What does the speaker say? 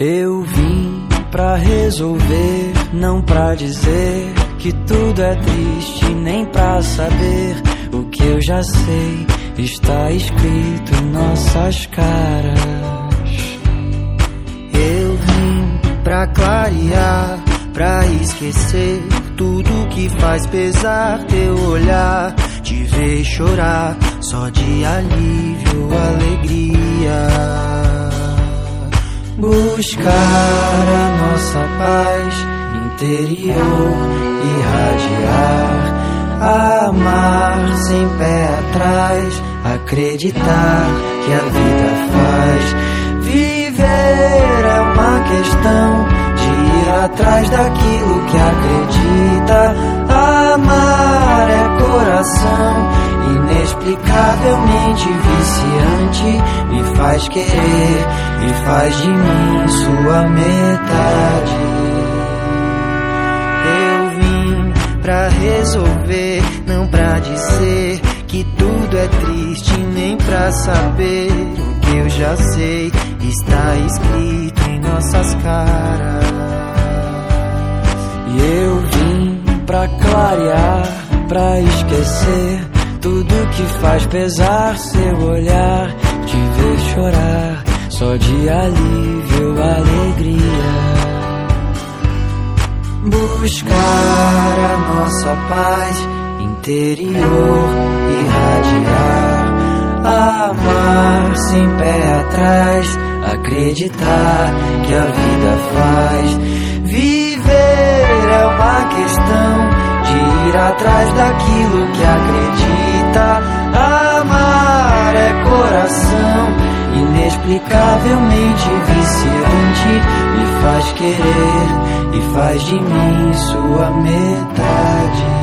Eu vim pra resolver, não pra dizer que tudo é triste, nem pra saber o que eu já sei. Está escrito em nossas caras. Eu vim pra clarear, pra esquecer tudo que faz pesar teu olhar, te ver chorar, só de alívio, alegria buscar a nossa paz interior, irradiar, amar sem pé atrás, acreditar que a vida faz. Viver é uma questão de ir atrás daquilo que acredita. Amar é coração inexplicavelmente viciante, me faz querer e faz de mim sua metade. Eu vim pra resolver, não pra dizer que tudo é triste, nem pra saber o que eu já sei está escrito em nossas caras. E eu vim pra clarear, pra esquecer tudo que faz pesar seu olhar, te ver chorar, só de alívio, alegria. Buscar a nossa paz interior, irradiar, amar sem pé atrás, acreditar que a vida faz. Viver é uma questão de ir atrás daquilo que acredita inexplicavelmente viciante. Me faz querer e faz de mim sua metade.